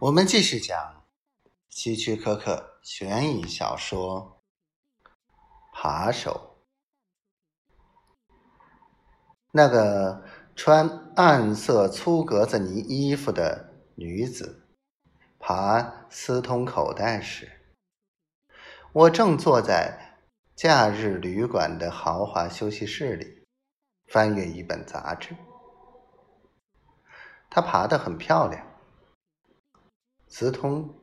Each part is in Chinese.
我们继续讲希区柯克悬疑小说《扒手》。那个穿暗色粗格子呢衣服的女子爬私通口袋时，我正坐在假日旅馆的豪华休息室里，翻阅一本杂志。她爬得很漂亮。斯通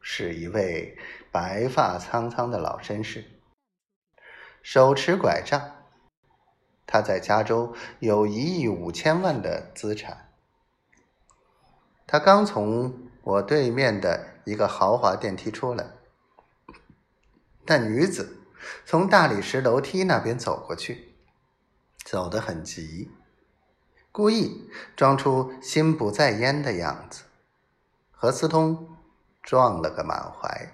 是一位白发苍苍的老绅士，手持拐杖。他在加州有一亿五千万的资产。他刚从我对面的一个豪华电梯出来，那女子从大理石楼梯那边走过去，走得很急，故意装出心不在焉的样子。何思通撞了个满怀，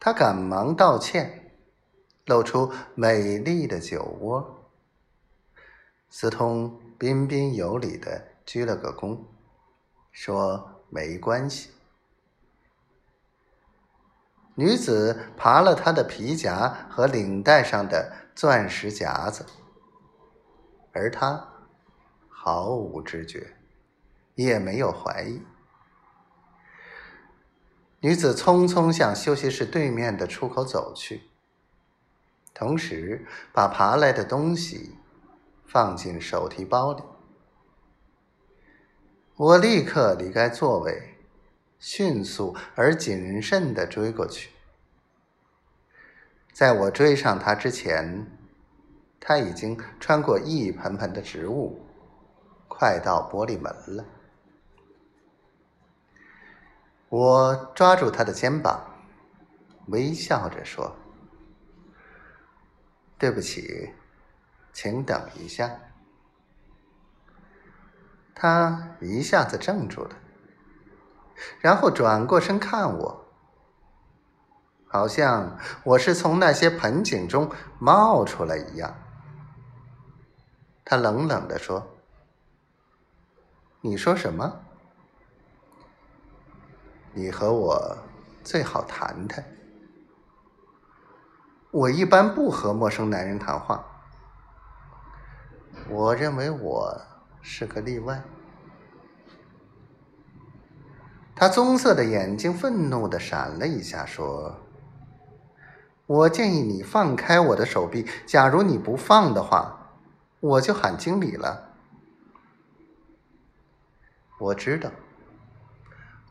他赶忙道歉，露出美丽的酒窝。思通彬彬有礼的鞠了个躬，说：“没关系。”女子扒了他的皮夹和领带上的钻石夹子，而他毫无知觉。也没有怀疑。女子匆匆向休息室对面的出口走去，同时把爬来的东西放进手提包里。我立刻离开座位，迅速而谨慎的追过去。在我追上她之前，她已经穿过一盆盆的植物，快到玻璃门了。我抓住他的肩膀，微笑着说：“对不起，请等一下。”他一下子怔住了，然后转过身看我，好像我是从那些盆景中冒出来一样。他冷冷的说：“你说什么？”你和我最好谈谈。我一般不和陌生男人谈话。我认为我是个例外。他棕色的眼睛愤怒的闪了一下，说：“我建议你放开我的手臂。假如你不放的话，我就喊经理了。”我知道。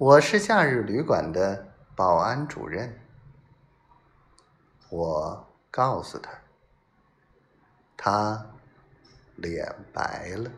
我是假日旅馆的保安主任。我告诉他，他脸白了。